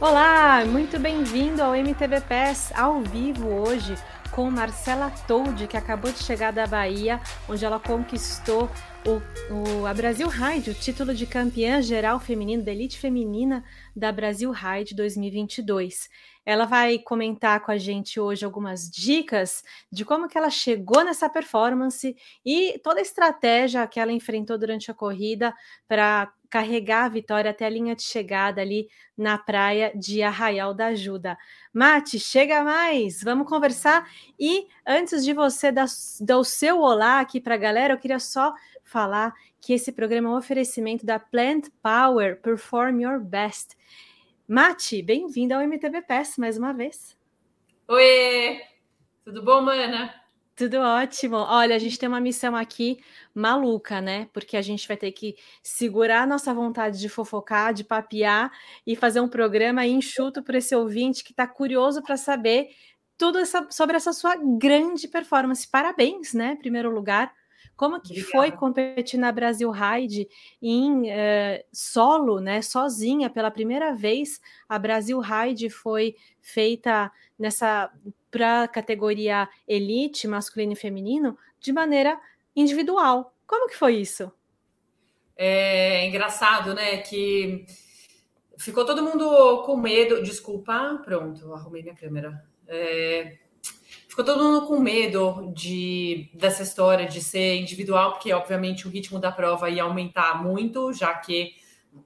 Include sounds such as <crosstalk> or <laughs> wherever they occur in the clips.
Olá, muito bem-vindo ao MTV PES ao vivo hoje com Marcela Toldi, que acabou de chegar da Bahia, onde ela conquistou o, o, a Brasil Ride, o título de campeã geral feminino da elite feminina da Brasil Ride 2022. Ela vai comentar com a gente hoje algumas dicas de como que ela chegou nessa performance e toda a estratégia que ela enfrentou durante a corrida para carregar a vitória até a linha de chegada ali na praia de Arraial da Ajuda. Mate, chega mais, vamos conversar. E antes de você dar, dar o seu olá aqui para a galera, eu queria só falar que esse programa é um oferecimento da Plant Power Perform Your Best. Mate, bem-vindo ao MTB Pass mais uma vez. Oi, tudo bom, mana? Tudo ótimo. Olha, a gente tem uma missão aqui maluca, né? Porque a gente vai ter que segurar a nossa vontade de fofocar, de papear e fazer um programa enxuto para esse ouvinte que está curioso para saber tudo essa, sobre essa sua grande performance. Parabéns, né? Em primeiro lugar. Como que Obrigada. foi competir na Brasil Ride em uh, solo, né, sozinha pela primeira vez? A Brasil Ride foi feita nessa para a categoria elite, masculino e feminino, de maneira individual. Como que foi isso? É engraçado, né? Que ficou todo mundo com medo. Desculpa, pronto, arrumei minha câmera. É, ficou todo mundo com medo de dessa história de ser individual, porque obviamente o ritmo da prova ia aumentar muito, já que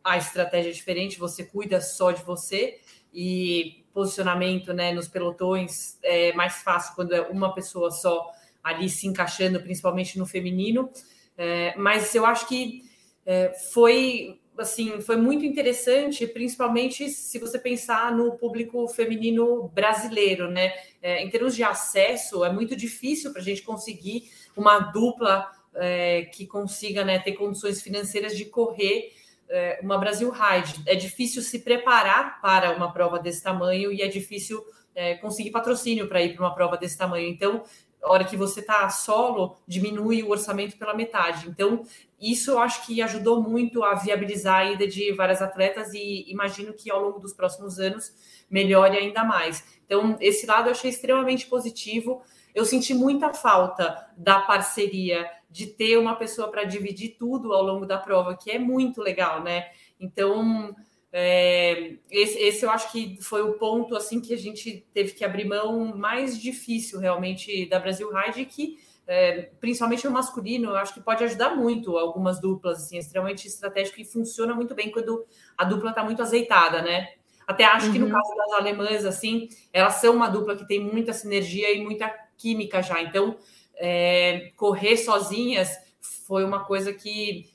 a estratégia é diferente, você cuida só de você e posicionamento né, nos pelotões é mais fácil quando é uma pessoa só ali se encaixando, principalmente no feminino. É, mas eu acho que é, foi assim, foi muito interessante, principalmente se você pensar no público feminino brasileiro, né? É, em termos de acesso, é muito difícil para a gente conseguir uma dupla é, que consiga né, ter condições financeiras de correr é, uma Brasil Ride. É difícil se preparar para uma prova desse tamanho e é difícil é, conseguir patrocínio para ir para uma prova desse tamanho. Então, a hora que você está solo, diminui o orçamento pela metade. Então, isso eu acho que ajudou muito a viabilizar a ida de várias atletas e imagino que ao longo dos próximos anos melhore ainda mais. Então, esse lado eu achei extremamente positivo. Eu senti muita falta da parceria, de ter uma pessoa para dividir tudo ao longo da prova, que é muito legal, né? Então, é, esse, esse, eu acho que foi o ponto assim que a gente teve que abrir mão mais difícil realmente da Brasil Ride, que é, principalmente no masculino, eu acho que pode ajudar muito algumas duplas, assim, extremamente estratégico e funciona muito bem quando a dupla está muito azeitada, né? Até acho uhum. que no uhum. caso das alemãs, assim, elas são uma dupla que tem muita sinergia e muita química já. Então, é, correr sozinhas foi uma coisa que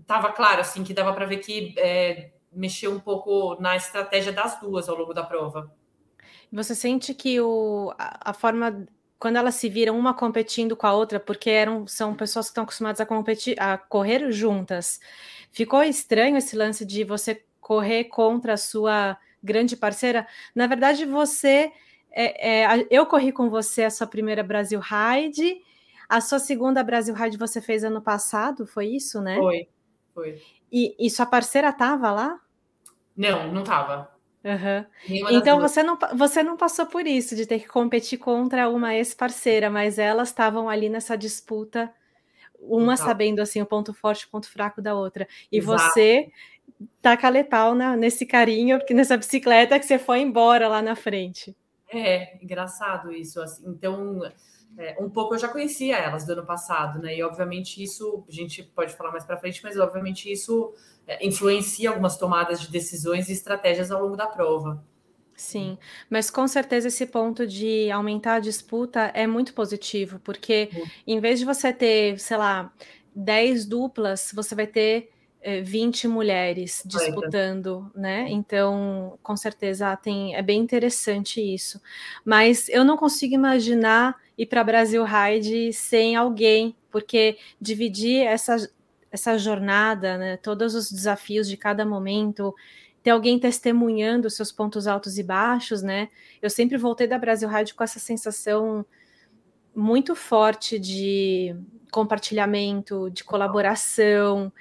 estava é, claro, assim, que dava para ver que é, mexer um pouco na estratégia das duas ao longo da prova. Você sente que o, a, a forma quando elas se viram uma competindo com a outra, porque eram são pessoas que estão acostumadas a competir, a correr juntas. Ficou estranho esse lance de você correr contra a sua grande parceira. Na verdade, você é, é, eu corri com você a sua primeira Brasil Ride, a sua segunda Brasil Ride você fez ano passado, foi isso, né? Foi, foi. E, e sua parceira estava lá? Não, não estava. Uhum. Então você não, você não passou por isso de ter que competir contra uma ex-parceira, mas elas estavam ali nessa disputa, uma Exato. sabendo assim o ponto forte e o ponto fraco da outra. E Exato. você taca letal na, nesse carinho, nessa bicicleta que você foi embora lá na frente. É, engraçado isso. Assim. Então, é, um pouco eu já conhecia elas do ano passado, né? E obviamente isso, a gente pode falar mais para frente, mas obviamente isso é, influencia algumas tomadas de decisões e estratégias ao longo da prova. Sim, mas com certeza esse ponto de aumentar a disputa é muito positivo, porque uhum. em vez de você ter, sei lá, 10 duplas, você vai ter 20 mulheres disputando, né? Então, com certeza tem, é bem interessante isso. Mas eu não consigo imaginar ir para Brasil Ride sem alguém, porque dividir essa, essa jornada, né? Todos os desafios de cada momento, ter alguém testemunhando seus pontos altos e baixos, né? Eu sempre voltei da Brasil Ride com essa sensação muito forte de compartilhamento, de colaboração.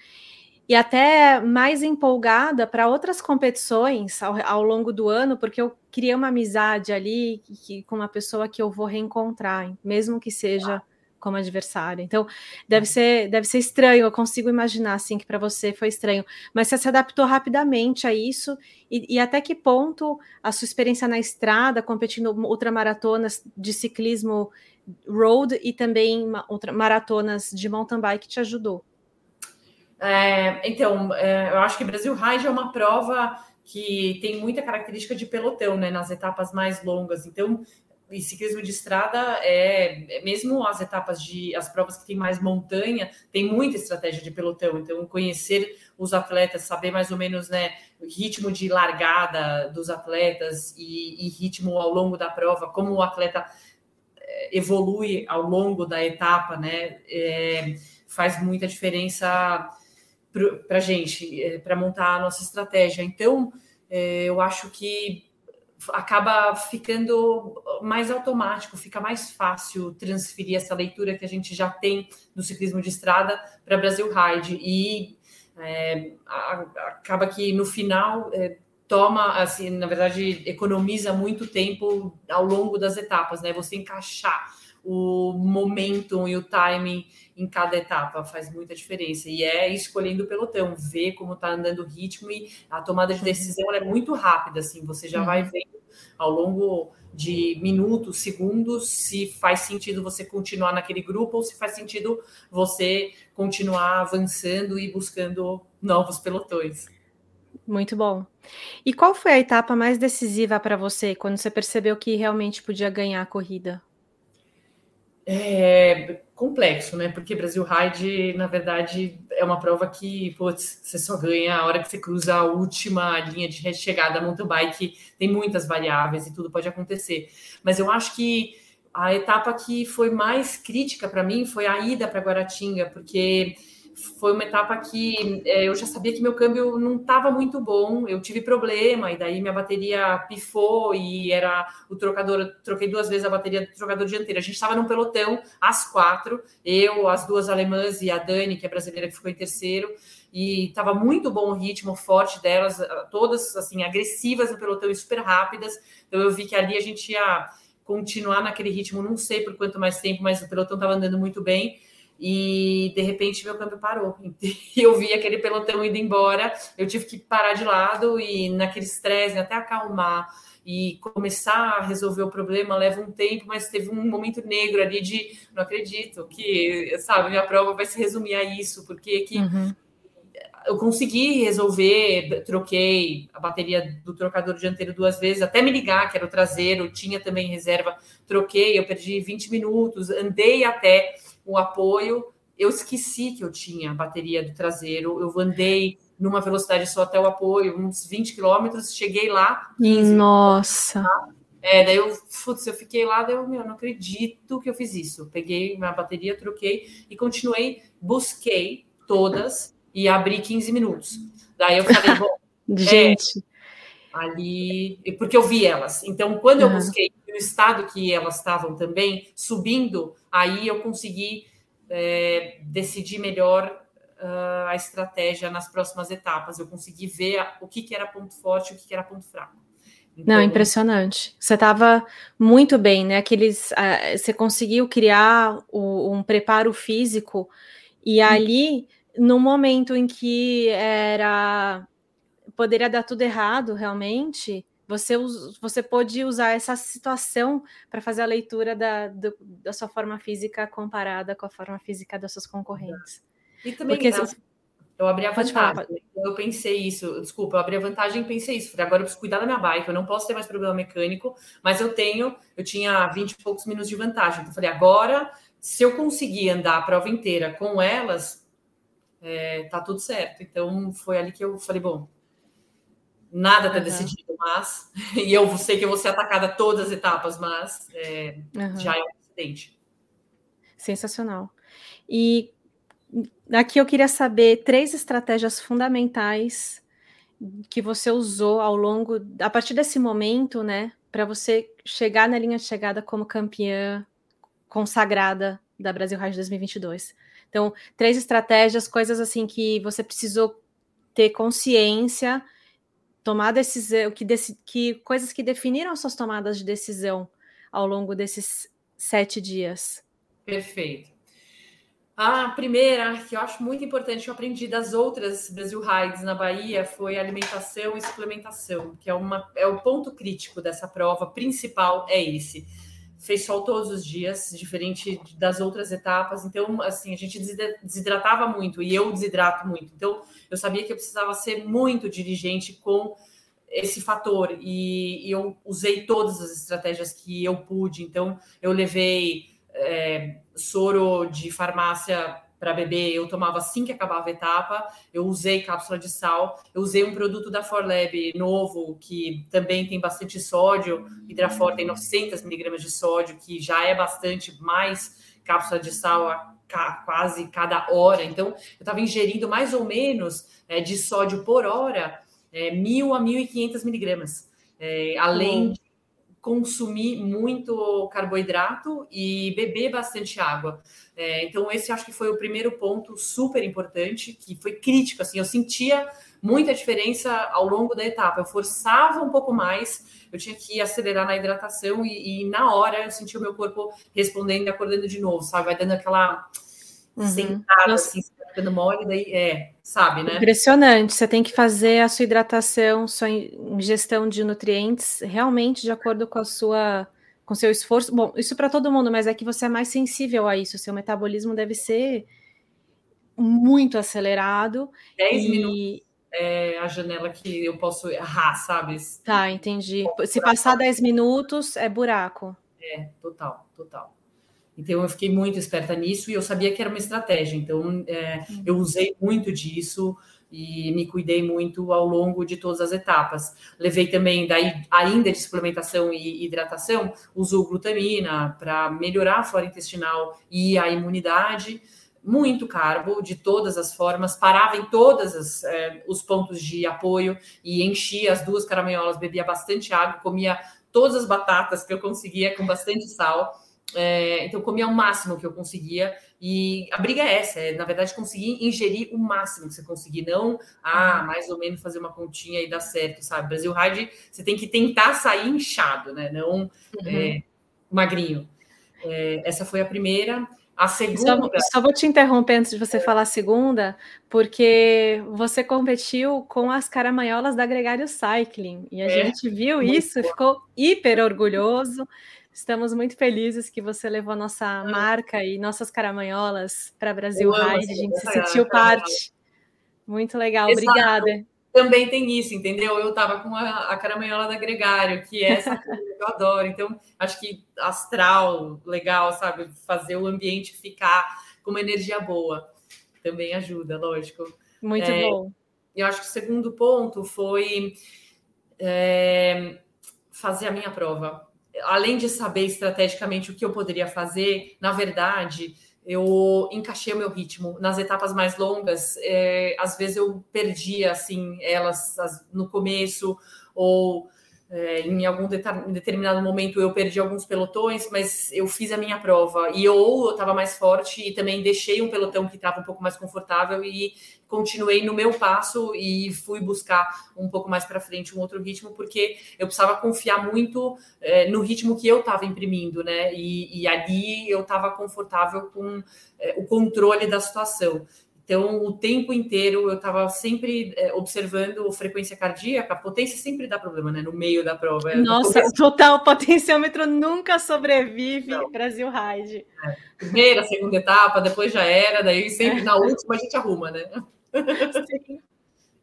E até mais empolgada para outras competições ao, ao, longo do ano, porque eu criei uma amizade ali que, com uma pessoa que eu vou reencontrar, mesmo que seja como adversário. Então, deve ser, deve ser estranho, eu consigo imaginar assim que para você foi estranho, mas você se adaptou rapidamente a isso e, e, até que ponto a sua experiência na estrada, competindo ultramaratonas de ciclismo road e também maratonas de mountain bike te ajudou? É, então, é, eu acho que Brasil Ride é uma prova que tem muita característica de pelotão, né, nas etapas mais longas. Então, e ciclismo de estrada é, é, mesmo as etapas de as provas que tem mais montanha tem muita estratégia de pelotão então conhecer os atletas saber mais ou menos né ritmo de largada dos atletas e, e ritmo ao longo da prova como o atleta é, evolui ao longo da etapa né é, faz muita diferença para a gente é, para montar a nossa estratégia então é, eu acho que acaba ficando mais automático, fica mais fácil transferir essa leitura que a gente já tem do ciclismo de estrada para Brasil Ride e é, acaba que no final é, toma, assim, na verdade, economiza muito tempo ao longo das etapas, né? Você encaixar o momento e o timing em cada etapa faz muita diferença. E é escolhendo o pelotão, ver como está andando o ritmo e a tomada de decisão é muito rápida, assim, você já uhum. vai vendo ao longo de minutos, segundos, se faz sentido você continuar naquele grupo ou se faz sentido você continuar avançando e buscando novos pelotões. Muito bom. E qual foi a etapa mais decisiva para você quando você percebeu que realmente podia ganhar a corrida? É complexo, né? Porque Brasil Ride, na verdade, é uma prova que putz, você só ganha a hora que você cruza a última linha de chegada. Mountain bike tem muitas variáveis e tudo pode acontecer. Mas eu acho que a etapa que foi mais crítica para mim foi a ida para Guaratinga, porque foi uma etapa que é, eu já sabia que meu câmbio não estava muito bom, eu tive problema, e daí minha bateria pifou e era o trocador, troquei duas vezes a bateria do trocador dianteiro. A gente estava num pelotão, às quatro, eu, as duas alemãs e a Dani, que é brasileira, que ficou em terceiro, e estava muito bom o ritmo forte delas, todas assim, agressivas no pelotão e super rápidas. Então eu vi que ali a gente ia continuar naquele ritmo, não sei por quanto mais tempo, mas o pelotão estava andando muito bem e de repente meu câmbio parou. <laughs> E eu vi aquele pelotão indo embora, eu tive que parar de lado e naquele estresse, até acalmar e começar a resolver o problema leva um tempo, mas teve um momento negro ali de não acredito que, sabe, minha prova vai se resumir a isso, porque que uhum. Eu consegui resolver, troquei a bateria do trocador dianteiro duas vezes, até me ligar, que era o traseiro, tinha também reserva, troquei, eu perdi 20 minutos, andei até o apoio. Eu esqueci que eu tinha a bateria do traseiro, eu andei numa velocidade só até o apoio, uns 20 quilômetros, cheguei lá. 15 Nossa! É, daí eu, putz, eu fiquei lá, daí eu, meu, não acredito que eu fiz isso. Peguei minha bateria, troquei e continuei, busquei todas e abri 15 minutos. Daí eu falei, bom, <laughs> gente, é, ali, porque eu vi elas. Então, quando eu busquei o estado que elas estavam também subindo, aí eu consegui é, decidir melhor uh, a estratégia nas próximas etapas. Eu consegui ver o que, que era ponto forte e o que, que era ponto fraco. Então, Não, impressionante. Você estava muito bem, né? Aqueles, uh, você conseguiu criar o, um preparo físico e ali, no momento em que era poderia dar tudo errado, realmente, você, você pode usar essa situação para fazer a leitura da, do, da sua forma física comparada com a forma física das suas concorrentes. E também, Porque, eu abri a vantagem. Eu pensei isso, desculpa, eu abri a vantagem e pensei isso. Falei, agora eu preciso cuidar da minha bike, eu não posso ter mais problema mecânico, mas eu tenho, eu tinha 20 e poucos minutos de vantagem. Então, eu falei, agora, se eu conseguir andar a prova inteira com elas, é, tá tudo certo. Então, foi ali que eu falei, bom, Nada está uhum. decidido, mas. <laughs> E eu sei que eu vou ser atacada todas as etapas, mas é, uhum. já é um acidente. Sensacional. E aqui eu queria saber três estratégias fundamentais que você usou ao longo, a partir desse momento, né, para você chegar na linha de chegada como campeã consagrada da Brasil Ride 2022. Então, três estratégias, coisas assim que você precisou ter consciência, tomar decisão, que, que coisas que definiram suas tomadas de decisão ao longo desses sete dias. Perfeito. A primeira, que eu acho muito importante, eu aprendi das outras Brasil Rides na Bahia, foi alimentação e suplementação, que é, uma, é o ponto crítico dessa prova principal, é esse. Fez sol todos os dias, diferente das outras etapas, então, assim, a gente desidratava muito, e eu desidrato muito, então eu sabia que eu precisava ser muito dirigente com esse fator, e, e eu usei todas as estratégias que eu pude, então eu levei é, soro de farmácia para beber, eu tomava assim que acabava a etapa, eu usei cápsula de sal, eu usei um produto da Forlab novo, que também tem bastante sódio, Hidrafor tem 900 miligramas de sódio, que já é bastante mais cápsula de sal a quase cada hora, então eu estava ingerindo mais ou menos é, de sódio por hora, é, 1.000 a 1.500 miligramas, é, além de consumir muito carboidrato e beber bastante água. É, então, esse acho que foi o primeiro ponto super importante, que foi crítico. Assim, eu sentia muita diferença ao longo da etapa. Eu forçava um pouco mais, eu tinha que acelerar na hidratação e, e na hora eu sentia o meu corpo respondendo e acordando de novo, sabe? Vai dando aquela uhum. sentada, Nossa. assim, ficando mole, daí é, sabe, né? Impressionante. Você tem que fazer a sua hidratação, sua ingestão de nutrientes realmente de acordo com a sua com seu esforço. Bom, isso para todo mundo, mas é que você é mais sensível a isso. Seu metabolismo deve ser muito acelerado. 10 e... minutos é a janela que eu posso errar, sabe? Tá, entendi. Se passar 10 minutos, é buraco. É, total, total. Então eu fiquei muito esperta nisso e eu sabia que era uma estratégia. Então é, uhum. eu usei muito disso e me cuidei muito ao longo de todas as etapas. Levei também, daí, ainda de suplementação e hidratação, uso glutamina para melhorar a flora intestinal e a imunidade. Muito carbo, de todas as formas, parava em todos é, os pontos de apoio e enchia as duas caramanholas, bebia bastante água, comia todas as batatas que eu conseguia com bastante sal é, então, eu comia o máximo que eu conseguia. E a briga é essa, é, na verdade, conseguir ingerir o máximo que você conseguir, não, ah, uhum. mais ou menos fazer uma continha e dar certo, sabe? Brasil Ride, você tem que tentar sair inchado, né? Não uhum. é, magrinho. É, essa foi a primeira. A segunda. Só, só, vou te interromper antes de você falar a segunda, porque você competiu com as caramanholas da Gregário Cycling e a é, gente viu isso, bom. ficou hiper orgulhoso. Estamos muito felizes que você levou nossa ah. marca e nossas caramanholas para Brasil Ride. A gente se sentiu parte. Muito legal, Exato. obrigada. Também tem isso, entendeu? Eu estava com a, a, caramanhola da Gregário, que é essa que <laughs> eu adoro. Então, acho que astral, legal, sabe? Fazer o ambiente ficar com uma energia boa. Também ajuda, lógico. Muito é, bom. Eu acho que o segundo ponto foi é, fazer a minha prova além de saber estrategicamente o que eu poderia fazer, na verdade, eu encaixei o meu ritmo. Nas etapas mais longas, é, às vezes eu perdia assim elas no começo ou é, em algum determinado momento eu perdi alguns pelotões, mas eu fiz a minha prova e ou eu estava mais forte e também deixei um pelotão que estava um pouco mais confortável e continuei no meu passo e fui buscar um pouco mais para frente um outro ritmo porque eu precisava confiar muito é, no ritmo que eu estava imprimindo, né? E, e ali eu estava confortável com é, o controle da situação. Então, o tempo inteiro eu estava sempre é, observando frequência cardíaca, a potência sempre dá problema, né? No meio da prova. É, Nossa, total potenciômetro nunca sobrevive Não. Brasil Ride. É. Primeira, segunda etapa, depois já era, daí sempre na última a gente arruma, né? <laughs> Sim.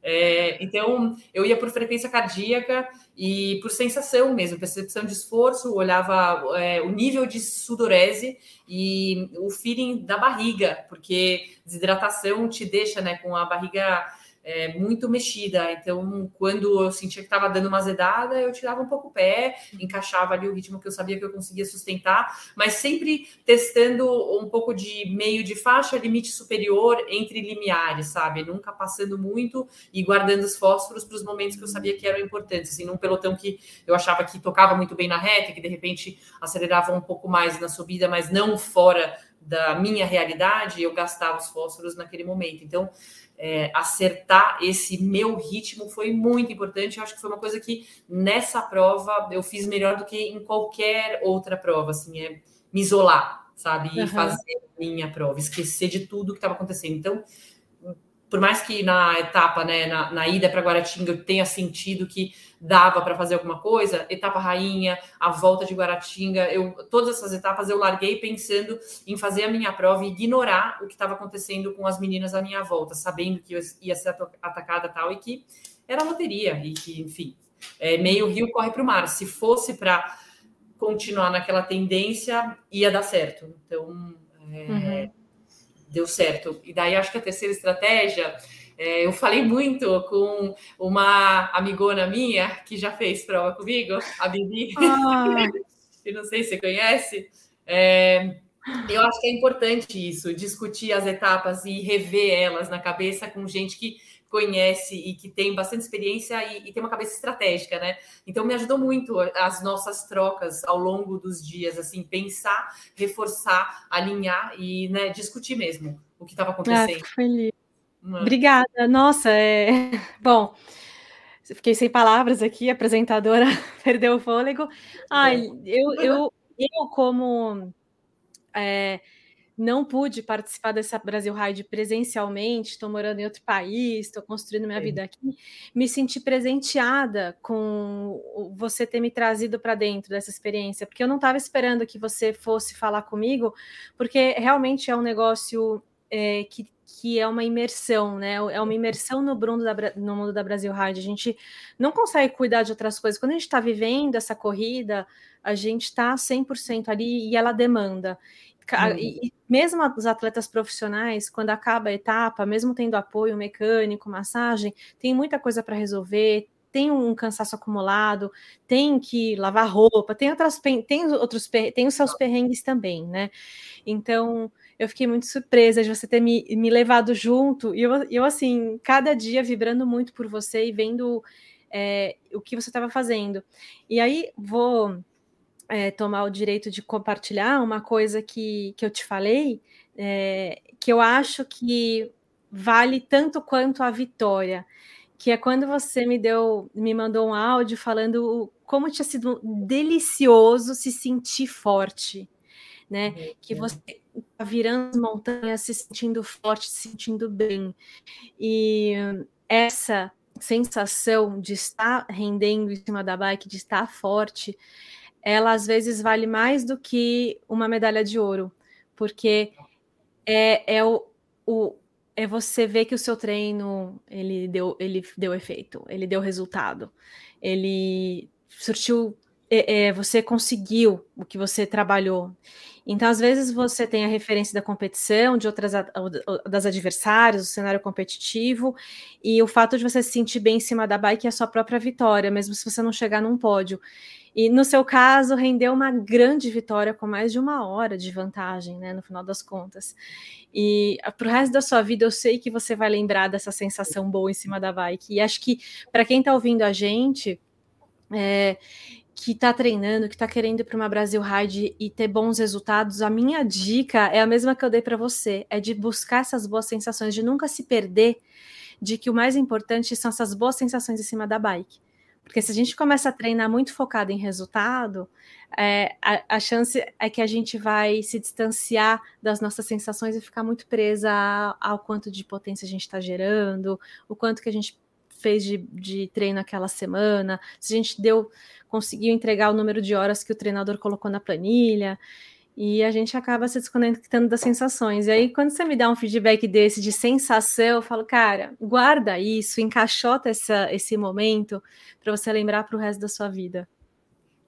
É, então, eu ia por frequência cardíaca e por sensação mesmo, percepção de esforço, olhava é, o nível de sudorese e o feeling da barriga, porque desidratação te deixa né, com a barriga é, muito mexida. Então, quando eu sentia que estava dando uma azedada, eu tirava um pouco o pé, encaixava ali o ritmo que eu sabia que eu conseguia sustentar, mas sempre testando um pouco de meio de faixa, limite superior entre limiares, sabe? Nunca passando muito e guardando os fósforos para os momentos que eu sabia que eram importantes. Assim, num pelotão que eu achava que tocava muito bem na reta, que de repente acelerava um pouco mais na subida, mas não fora da minha realidade, eu gastava os fósforos naquele momento. Então, é, acertar esse meu ritmo foi muito importante. Eu acho que foi uma coisa que nessa prova eu fiz melhor do que em qualquer outra prova, assim, é me isolar, sabe? E uhum. fazer minha prova, esquecer de tudo que estava acontecendo. Então, por mais que na etapa, né, na, na ida para Guaratinga eu tenha sentido que dava para fazer alguma coisa, etapa rainha, a volta de Guaratinga, eu todas essas etapas eu larguei pensando em fazer a minha prova e ignorar o que estava acontecendo com as meninas à minha volta, sabendo que eu ia ser atacada tal e que era loteria e que, enfim, é, meio rio corre para o mar. Se fosse para continuar naquela tendência, ia dar certo. Então, é, uhum deu certo. E daí acho que a terceira estratégia, é, eu falei muito com uma amigona minha que já fez prova comigo, a Bibi, ah. <laughs> eu não sei se você conhece. É, eu acho que é importante isso, discutir as etapas e rever elas na cabeça com gente que conhece e que tem bastante experiência e, e, tem uma cabeça estratégica, né? Então me ajudou muito as nossas trocas ao longo dos dias, assim, pensar, reforçar, alinhar e né, discutir mesmo o que estava ah, acontecendo. Ah, feliz. É? Obrigada. Nossa, é <laughs> bom. Fiquei sem palavras aqui, a apresentadora <laughs> perdeu o fôlego. Ai, eu, eu, eu como é, não pude participar dessa Brasil Ride presencialmente, estou morando em outro país, estou construindo minha Sim. vida aqui, me senti presenteada com você ter me trazido para dentro dessa experiência, porque eu não estava esperando que você fosse falar comigo, porque realmente é um negócio é, que, que é uma imersão, né? É uma imersão no mundo da, no mundo da Brasil Ride. A gente não consegue cuidar de outras coisas. Quando a gente está vivendo essa corrida, a gente está 100% ali e ela demanda. Uhum. E, mesmo os atletas profissionais, quando acaba a etapa, mesmo tendo apoio mecânico, massagem, tem muita coisa para resolver, tem um cansaço acumulado, tem que lavar roupa, tem outras tem outros tem os seus perrengues também, né? Então eu fiquei muito surpresa de você ter me, me levado junto e eu, eu assim cada dia vibrando muito por você e vendo é, o que você estava fazendo. E aí vou é, tomar o direito de compartilhar uma coisa que, que eu te falei, é, que eu acho que vale tanto quanto a vitória, que é quando você me deu, me mandou um áudio falando como tinha sido delicioso se sentir forte, né? Uhum. Que você está virando montanhas, se sentindo forte, se sentindo bem. E essa sensação de estar rendendo em cima da bike, de estar forte, ela às vezes vale mais do que uma medalha de ouro, porque é, é o, o é você ver que o seu treino ele deu ele deu efeito, ele deu resultado, ele surtiu, é, é, você conseguiu o que você trabalhou. Então, às vezes, você tem a referência da competição, de outras das adversários, do cenário competitivo, e o fato de você se sentir bem em cima da bike é a sua própria vitória, mesmo se você não chegar num pódio. E no seu caso, rendeu uma grande vitória com mais de uma hora de vantagem, né? No final das contas. E ah, para o resto da sua vida, eu sei que você vai lembrar dessa sensação boa em cima da bike. E acho que para quem está ouvindo a gente, é, que está treinando, que está querendo ir para uma Brasil Ride e ter bons resultados, a minha dica é a mesma que eu dei para você: é de buscar essas boas sensações, de nunca se perder de que o mais importante são essas boas sensações em cima da bike. Porque se a gente começa a treinar muito focado em resultado, é, a, a, chance é que a gente vai se distanciar das nossas sensações e ficar muito presa ao quanto de potência a gente está gerando, o quanto que a gente fez de, de treino aquela semana, se a gente deu, conseguiu entregar o número de horas que o treinador colocou na planilha e a gente acaba se desconectando das sensações. E aí, quando você me dá um feedback desse de sensação, eu falo, cara, guarda isso, encaixota essa, esse momento para você lembrar para o resto da sua vida.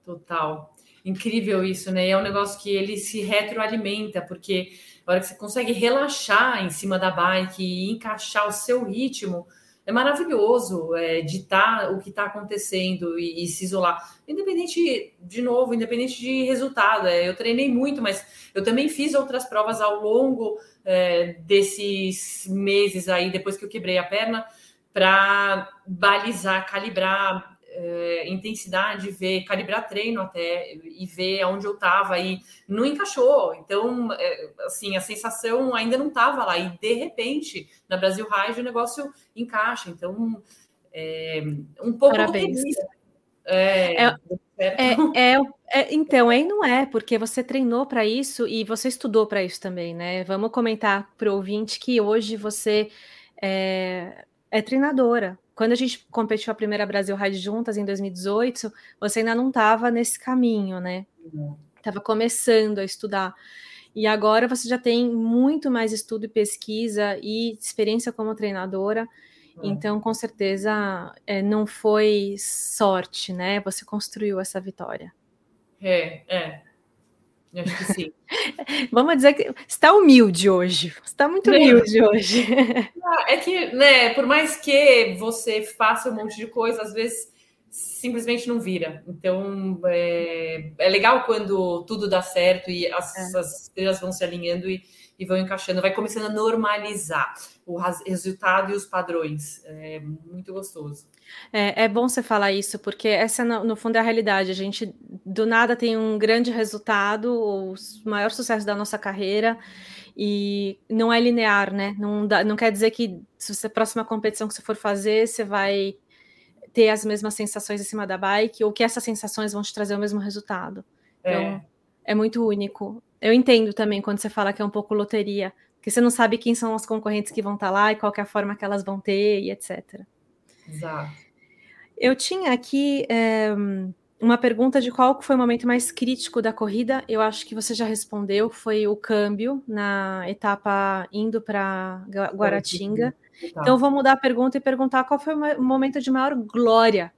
Total. Incrível isso, né? É um negócio que ele se retroalimenta, porque a hora que você consegue relaxar em cima da bike e encaixar o seu ritmo, é maravilhoso é, ditar o que está acontecendo e, e, se isolar. Independente, de novo, independente de resultado. É, eu treinei muito, mas eu também fiz outras provas ao longo é, desses meses aí, depois que eu quebrei a perna, para balizar, calibrar é, intensidade, ver, calibrar treino até e ver aonde eu estava e não encaixou. Então, é, assim, a sensação ainda não estava lá e de repente na Brasil Ride o negócio encaixa. Então, é, um pouco Parabéns. É, é, <laughs> é, é, então, aí não é, porque você treinou para isso e você estudou para isso também, né? Vamos comentar para o ouvinte que hoje você é, é treinadora. Quando a gente competiu a primeira Brasil Ride juntas em 2018, você ainda não estava nesse caminho, né? Estava começando a estudar. E agora você já tem muito mais estudo e pesquisa e experiência como treinadora. É. Então, com certeza, é, não foi sorte, né? Você construiu essa vitória. É, é. Acho que sim. <laughs> Vamos dizer que está humilde hoje. Está muito humilde hoje. <laughs> Ah, é que, né, por mais que você faça um monte de coisa, às vezes simplesmente não vira. Então é, é legal quando tudo dá certo e as, é. as estrelas vão se alinhando e, e vão encaixando, vai começando a normalizar o resultado e os padrões. É muito gostoso. É, é bom você falar isso, porque essa, no, no, fundo, é a realidade. A gente, do nada, tem um grande resultado, o maior sucesso da nossa carreira, e não é linear, né? Não, dá, não quer dizer que se você, a próxima competição que você for fazer, você vai ter as mesmas sensações em cima da bike, ou que essas sensações vão te trazer o mesmo resultado. Então, é, é muito único. Eu entendo também quando você fala que é um pouco loteria, porque você não sabe quem são os concorrentes que vão estar lá e qual é a forma que elas vão ter e etc. Exato. Eu tinha aqui é, uma pergunta de qual foi o momento mais crítico da corrida. Eu acho que você já respondeu, foi o câmbio na etapa indo para Guaratinga. Tá. Então, vou mudar a pergunta e perguntar qual foi o momento de maior glória.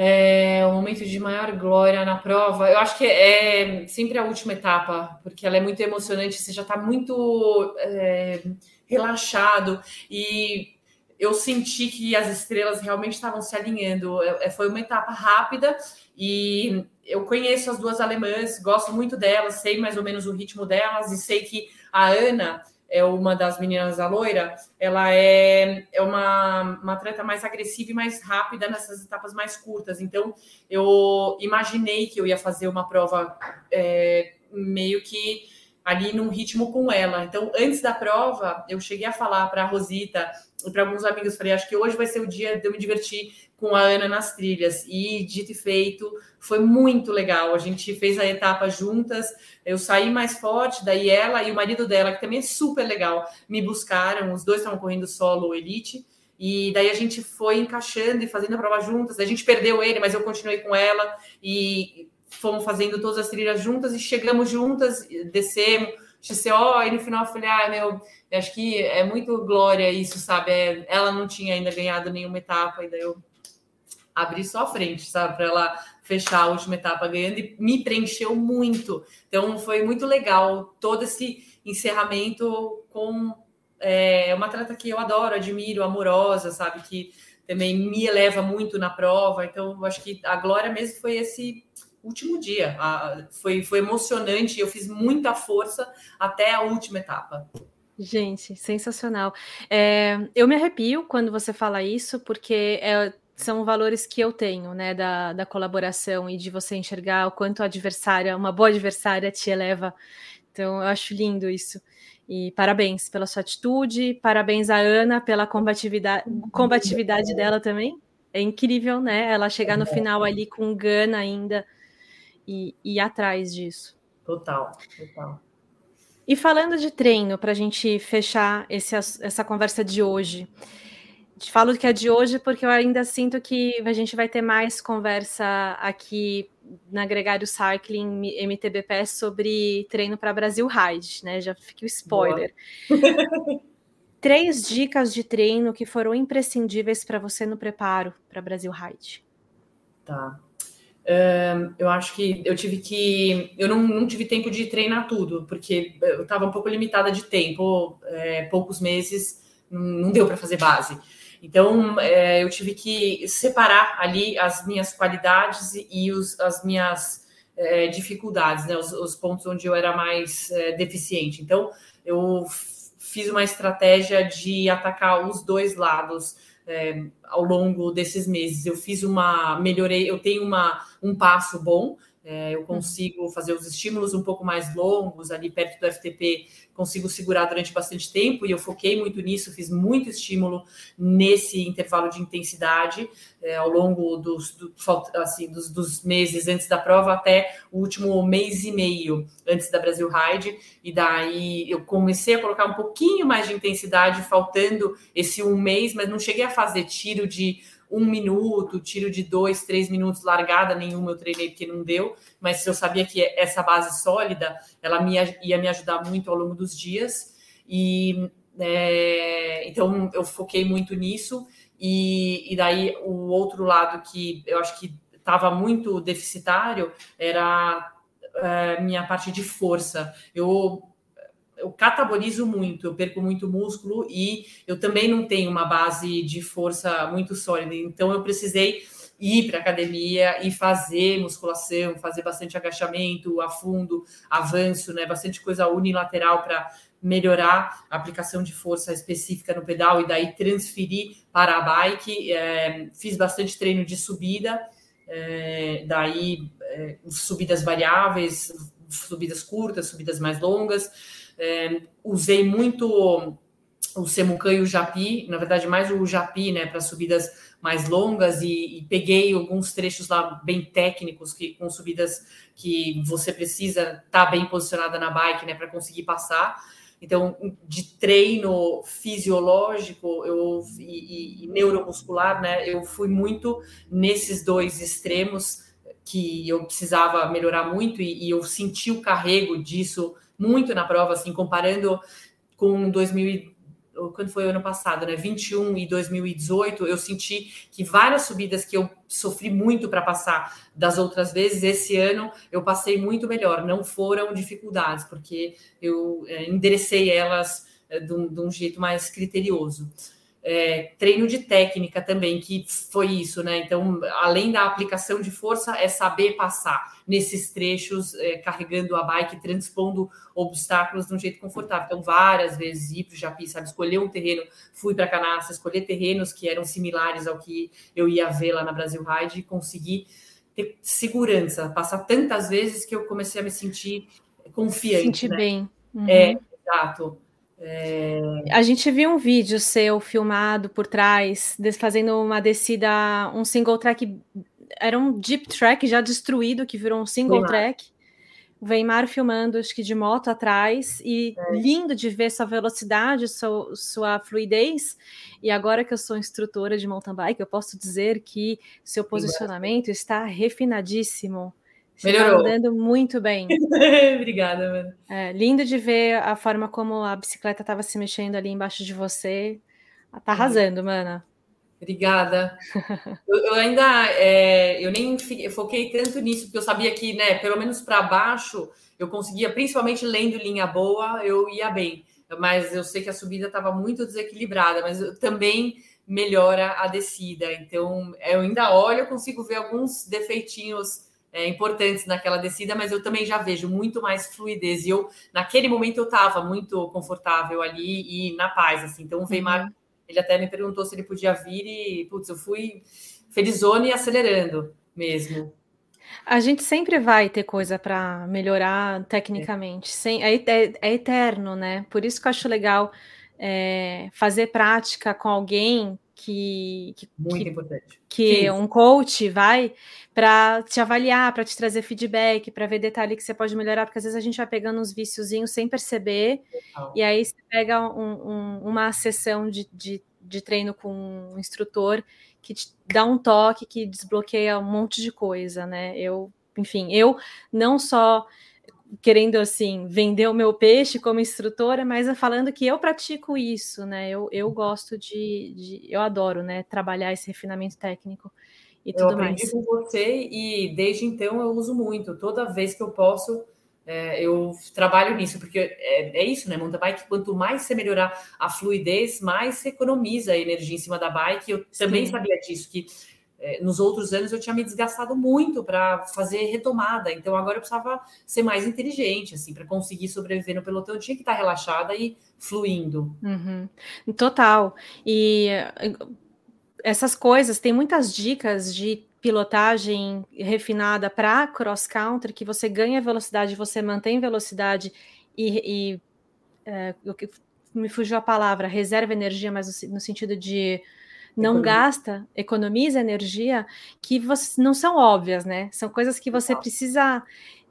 É, o momento de maior glória na prova, eu acho que é sempre a última etapa, porque ela é muito emocionante, você já está muito é, relaxado e eu senti que as estrelas realmente estavam se alinhando. É, é, foi uma etapa rápida e eu conheço as duas alemãs, gosto muito delas, sei mais ou menos o ritmo delas e sei que a Ana é uma das meninas da loira, ela é, é uma, uma atleta mais agressiva e mais rápida nessas etapas mais curtas. Então, eu imaginei que eu ia fazer uma prova é, meio que ali num ritmo com ela. Então, antes da prova, eu cheguei a falar para a Rosita e para alguns amigos, falei, acho que hoje vai ser o dia de eu me divertir com a Ana nas trilhas. E dito e feito, foi muito legal. A gente fez a etapa juntas, eu saí mais forte, daí ela e o marido dela, que também é super legal, me buscaram, os dois estavam correndo solo elite. E daí a gente foi encaixando e fazendo a prova juntas. A gente perdeu ele, mas eu continuei com ela e fomos fazendo todas as trilhas juntas e chegamos juntas, descemos, XCO, e no final eu falei, ah, meu, acho que é muito glória isso, sabe? É, ela não tinha ainda ganhado nenhuma etapa, e daí eu abri só a frente, sabe? Para ela fechar a última etapa ganhando e me preencheu muito. Então foi muito legal todo esse encerramento com é, uma atleta que eu adoro, admiro, amorosa, sabe? Que também me eleva muito na prova. Então, eu acho que a glória mesmo foi esse último dia. A, foi, foi emocionante, eu fiz muita força até a última etapa. Gente, sensacional. É, eu me arrepio quando você fala isso, porque é, são valores que eu tenho, né, da, da colaboração e de você enxergar o quanto a adversária, uma boa adversária, te eleva. Então, eu acho lindo isso. E parabéns pela sua atitude, parabéns a Ana pela combatividade, combatividade dela também. É incrível, né? Ela chegar no final ali com gana ainda e, e ir atrás disso. Total, total. E falando de treino, para a gente fechar esse, essa conversa de hoje, falo que é de hoje porque eu ainda sinto que a gente vai ter mais conversa aqui na Gregário Cycling MTBP sobre treino para Brasil Ride, né? Já fica o spoiler. <laughs> Três dicas de treino que foram imprescindíveis para você no preparo para Brasil Ride. Tá. Eu acho que eu tive que. Eu não, não tive tempo de treinar tudo, porque eu estava um pouco limitada de tempo, é, poucos meses, não, não deu para fazer base. Então, é, eu tive que separar ali as minhas qualidades e os, as minhas é, dificuldades, né, os, os, pontos onde eu era mais é, deficiente. Então, eu fiz uma estratégia de atacar os dois lados é, ao longo desses meses. Eu fiz uma, melhorei, eu tenho uma, um passo bom, é, eu consigo fazer os estímulos um pouco mais longos, ali perto do FTP, consigo segurar durante bastante tempo, e eu foquei muito nisso, fiz muito estímulo nesse intervalo de intensidade é, ao longo dos, do, assim, dos, dos, meses antes da prova até o último mês e meio antes da Brasil Ride, e daí eu comecei a colocar um pouquinho mais de intensidade, faltando esse um mês, mas não cheguei a fazer tiro de um minuto, tiro de dois, três minutos, largada nenhuma eu treinei porque não deu, mas eu sabia que essa base sólida, ela me, ia me ajudar muito ao longo dos dias, e é, então eu foquei muito nisso, e, e daí o outro lado que eu acho que estava muito deficitário era é, minha parte de força. Eu eu catabolizo muito, eu perco muito músculo e eu também não tenho uma base de força muito sólida. Então eu precisei ir para academia e fazer musculação, fazer bastante agachamento, afundo, avanço, né? Bastante coisa unilateral para melhorar a aplicação de força específica no pedal e daí transferir para a bike. É, fiz bastante treino de subida, é, daí é, subidas variáveis, subidas curtas, subidas mais longas. É, usei muito o Semucan e o Japi, na verdade mais o Japi, né, para subidas mais longas e, e, peguei alguns trechos lá bem técnicos que com subidas que você precisa estar tá bem posicionada na bike, né, para conseguir passar. Então, de treino fisiológico eu, e, e, neuromuscular, né, eu fui muito nesses dois extremos que eu precisava melhorar muito e, e eu senti o carrego disso muito na prova, assim, comparando com 2000 quando foi o ano passado, né, 21 e 2018, eu senti que várias subidas que eu sofri muito para passar das outras vezes, esse ano eu passei muito melhor, não foram dificuldades, porque eu é, enderecei elas é, de, um, de um jeito mais criterioso é, treino de técnica também, que foi isso, né? Então, além da aplicação de força, é saber passar nesses trechos, é, carregando a bike, transpondo obstáculos de um jeito confortável. Então, várias vezes ir para o Japi, sabe? Escolher um terreno, fui para Canastra, escolher terrenos que eram similares ao que eu ia ver lá na Brasil Ride e conseguir ter segurança, passar tantas vezes que eu comecei a me sentir confiante. Sentir né? bem. Uhum. É, exato. É... A gente viu um vídeo seu filmado por trás, fazendo uma descida, um single track, era um deep track já destruído, que virou um single Weimar. track. O Weimar filmando, acho que de moto atrás, e é. lindo de ver sua velocidade, sua, sua fluidez. E agora que eu sou instrutora de mountain bike, eu posso dizer que seu posicionamento está refinadíssimo. Você tá Melhorou. Tá andando muito bem. <laughs> Obrigada, mano. É, lindo de ver a forma como a bicicleta estava se mexendo ali embaixo de você. Tá arrasando, mana. Obrigada. <laughs> eu, eu, ainda é, eu nem fiquei, foquei tanto nisso, porque eu sabia que, né, pelo menos para baixo, eu conseguia, principalmente lendo linha boa, eu ia bem. Mas eu sei que a subida estava muito desequilibrada, mas também melhora a descida. Então, eu ainda olho, eu consigo ver alguns defeitinhos é, importantes naquela descida, mas eu também já vejo muito mais fluidez. E eu, naquele momento, eu estava muito confortável ali e na paz, assim. Então, o Weimar, uhum. ele até me perguntou se ele podia vir e, putz, eu fui felizona e acelerando mesmo. A gente sempre vai ter coisa para melhorar tecnicamente. É. É, é, eterno, né? Por isso que eu acho legal é, fazer prática com alguém que, que, Muito que, importante. que um coach vai para te avaliar, para te trazer feedback, para ver detalhe que você pode melhorar, porque às vezes a gente vai pegando uns viciozinhos sem perceber, e aí você pega um, um, uma sessão de, de, de, treino com um instrutor que te dá um toque, que desbloqueia um monte de coisa, né? Eu, enfim, eu não só querendo assim vender o meu peixe como instrutora, mas falando que eu pratico isso, né? Eu, eu gosto de, de eu adoro, né? Trabalhar esse refinamento técnico e tudo eu aprendi mais. com você e desde então eu uso muito. Toda vez que eu posso, é, eu trabalho nisso, porque é, é, isso, né? Mountain bike, quanto mais você melhorar a fluidez, mais você economiza energia em cima da bike. Eu Sim. também sabia disso, que é, nos outros anos eu tinha me desgastado muito para fazer retomada, então agora eu precisava ser mais inteligente, assim, para conseguir sobreviver no pelotão, eu tinha que estar relaxada e fluindo. Uhum. Total. E essas coisas, tem muitas dicas de pilotagem refinada para cross country que você ganha velocidade, você mantém velocidade e, e é, me fugiu a palavra, reserva energia, mas no sentido de não gasta, economiza energia, que você, não são óbvias, né? São coisas que você precisa,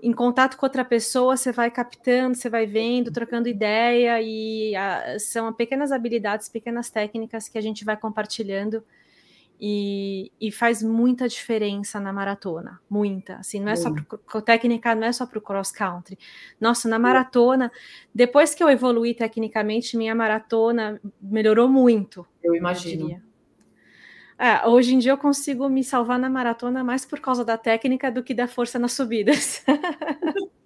em contato com outra pessoa, você vai captando, você vai vendo, trocando ideia, e a, são pequenas habilidades, pequenas técnicas que a gente vai compartilhando. E, e, faz muita diferença na maratona, muita. Assim, não é só pro, técnica, não é só para o cross country. Nossa, na maratona, depois que eu evoluí tecnicamente, minha maratona melhorou muito. Eu imagino. Eu é, hoje em dia eu consigo me salvar na maratona mais por causa da técnica do que da força nas subidas. <laughs>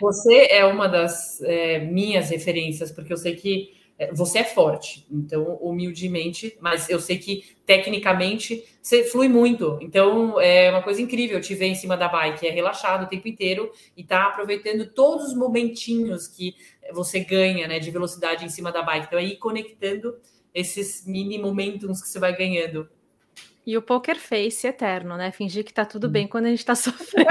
Você é uma das é, minhas referências, porque eu sei que é, você é forte, então, humildemente, mas eu sei que tecnicamente você flui muito. Então, é uma coisa incrível te ver em cima da bike, é relaxado o tempo inteiro e tá aproveitando todos os momentinhos que você ganha, né, de velocidade em cima da bike. Então, aí conectando esses mini momentos que você vai ganhando. E o poker face eterno, né? Fingir que tá tudo bem quando a gente tá <laughs> sofrendo.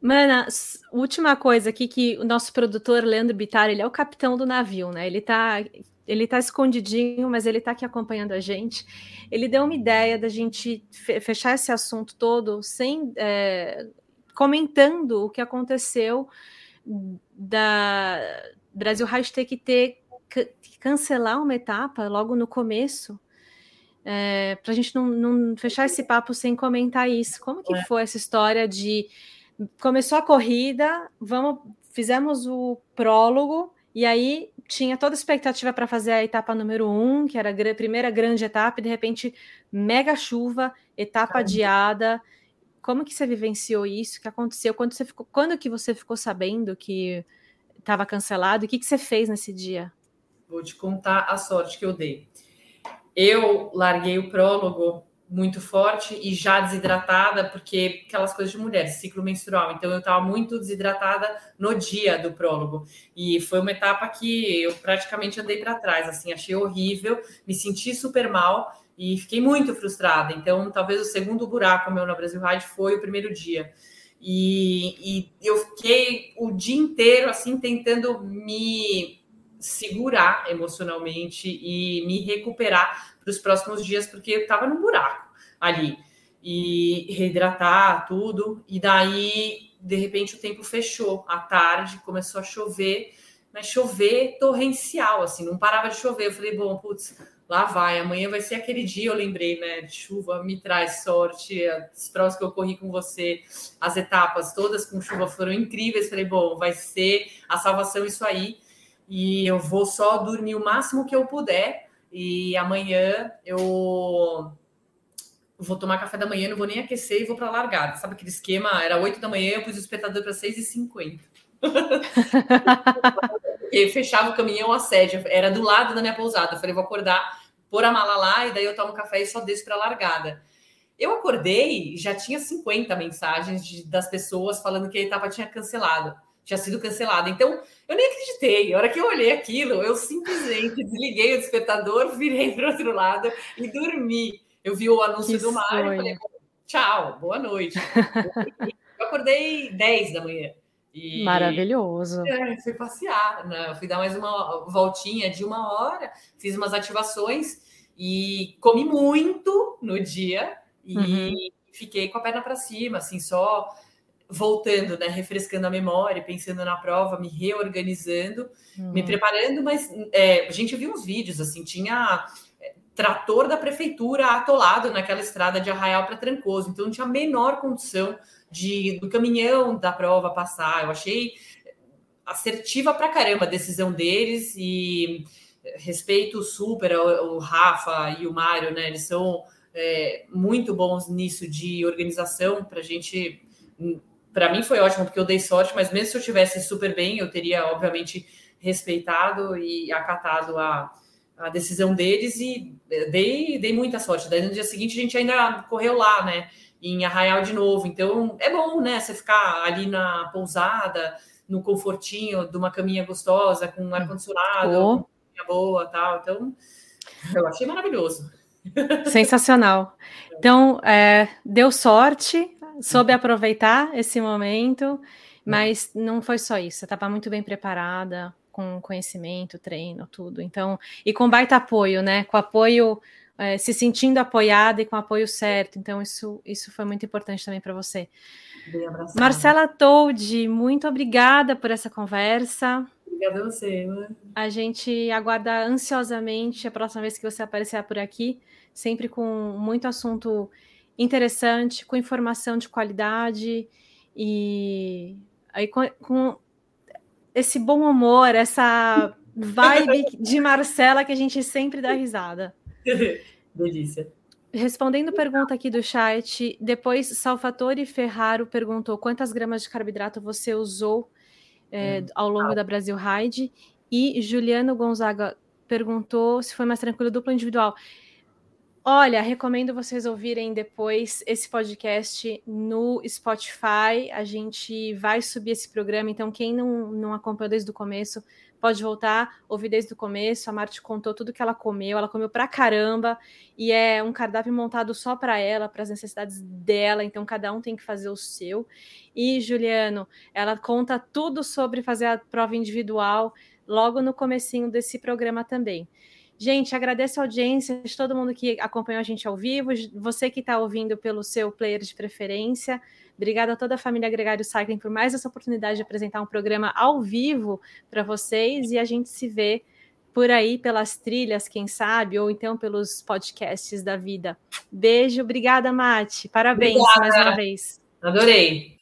Mana, última coisa aqui que o nosso produtor Leandro Bittar, ele é o capitão do navio, né? Ele tá ele tá escondidinho, mas ele tá aqui acompanhando a gente. Ele deu uma ideia da gente fechar esse assunto todo sem é, comentando o que aconteceu da Brasil Rádio ter que ter que cancelar uma etapa logo no começo, é, para a gente não, não, fechar esse papo sem comentar isso. Como que é. foi essa história de começou a corrida, vamos, fizemos o prólogo e aí tinha toda a expectativa para fazer a etapa número um, que era a primeira grande etapa, e de repente mega chuva, etapa Caramba. adiada. Como que você vivenciou isso? O que aconteceu? Quando, você ficou, quando que você ficou sabendo que estava cancelado. O que, que você fez nesse dia? Vou te contar a sorte que eu dei. Eu larguei o prólogo muito forte e já desidratada, porque aquelas coisas de mulher, ciclo menstrual. Então eu estava muito desidratada no dia do prólogo. E foi uma etapa que eu praticamente andei para trás, assim, achei horrível, me senti super mal e fiquei muito frustrada. Então, talvez o segundo buraco meu na Brasil Ride foi o primeiro dia. E, e eu fiquei o dia inteiro assim tentando me segurar emocionalmente e me recuperar para os próximos dias, porque eu estava num buraco ali. E reidratar tudo. E daí, de repente, o tempo fechou. À tarde começou a chover, mas chover torrencial, assim, não parava de chover. Eu falei, bom, putz, lá vai, amanhã vai ser aquele dia, eu lembrei, né, de chuva, me traz sorte, as provas que eu corri com você, as etapas todas com chuva foram incríveis, falei, bom, vai ser a salvação isso aí, e eu vou só dormir o máximo que eu puder, e amanhã eu vou tomar café da manhã, não vou nem aquecer e vou para largada, sabe aquele esquema, era 8 da manhã, eu pus o espectador para 6 e 50 e fechava o caminhão a sede, era do lado da minha pousada. Eu falei, vou acordar, pôr a mala lá e daí eu tomo café e só desço para a largada. Eu acordei, já tinha 50 mensagens de, das pessoas falando que a etapa tinha cancelado, tinha sido cancelada. Então, eu nem acreditei. A hora que eu olhei aquilo, eu simplesmente desliguei o despertador, virei para o outro lado e dormi. Eu vi o anúncio que do mar e falei, tchau, boa noite. Eu acordei 10 da manhã. E, Maravilhoso. É, fui passear, né? fui dar mais uma voltinha de uma hora, fiz umas ativações e comi muito no dia e uhum. fiquei com a perna para cima, assim, só voltando, né? Refrescando a memória, pensando na prova, me reorganizando, uhum. me preparando, mas é, a gente viu uns vídeos assim, tinha é, trator da prefeitura atolado naquela estrada de Arraial para Trancoso, então não tinha a menor condição de, do caminhão da prova passar. Eu achei assertiva pra caramba a decisão deles e respeito super o, o Rafa e o Mário, né? Eles são é, muito bons nisso de organização para gente. Para mim foi ótimo porque eu dei sorte, mas mesmo se eu tivesse super bem, eu teria obviamente respeitado e acatado a, a decisão deles e dei, dei muita sorte. Daí no dia seguinte a gente ainda correu lá, né? Em Arraial de novo. Então é bom, né? Você ficar ali na pousada, no confortinho de uma caminha gostosa, com ar-condicionado, oh. boa tal. Então, eu achei maravilhoso. Sensacional. <laughs> Então, é, deu sorte, soube aproveitar esse momento, mas não foi só isso. Você estava muito bem preparada, com conhecimento, treino, tudo. Então, e com baita apoio, né? Com apoio, é, se sentindo apoiada e com apoio certo. Então, isso, isso foi muito importante também para você. Marcela Toldi, muito obrigada por essa conversa. Obrigada a você. A gente aguarda ansiosamente a próxima vez que você aparecer por aqui, sempre com muito assunto interessante, com informação de qualidade e aí com, com esse bom humor, essa vibe <laughs> de Marcela que a gente sempre dá risada. <laughs> Delícia. Respondendo pergunta aqui do chat, depois Salvatore Ferraro perguntou quantas gramas de carboidrato você usou é, hum. ao longo da Brasil Ride. E Juliano Gonzaga perguntou se foi mais tranquilo duplo individual. Olha, recomendo vocês ouvirem depois esse podcast no Spotify. A gente vai subir esse programa, então quem não, não acompanhou desde o começo, pode voltar, ouvir desde o começo. A Marte contou tudo que ela comeu, ela comeu pra caramba, e é um cardápio montado só para ela, para as necessidades dela, então cada um tem que fazer o seu. E Juliano, ela conta tudo sobre fazer a prova individual logo no comecinho desse programa também. Gente, agradeço a audiência de todo mundo que acompanhou a gente ao vivo, você que está ouvindo pelo seu player de preferência. Obrigada a toda a família Gregário Cycling por mais essa oportunidade de apresentar um programa ao vivo para vocês e a gente se vê por aí pelas trilhas, quem sabe, ou então pelos podcasts da vida. Beijo, obrigada, Mate. Parabéns obrigada. mais uma vez. Adorei.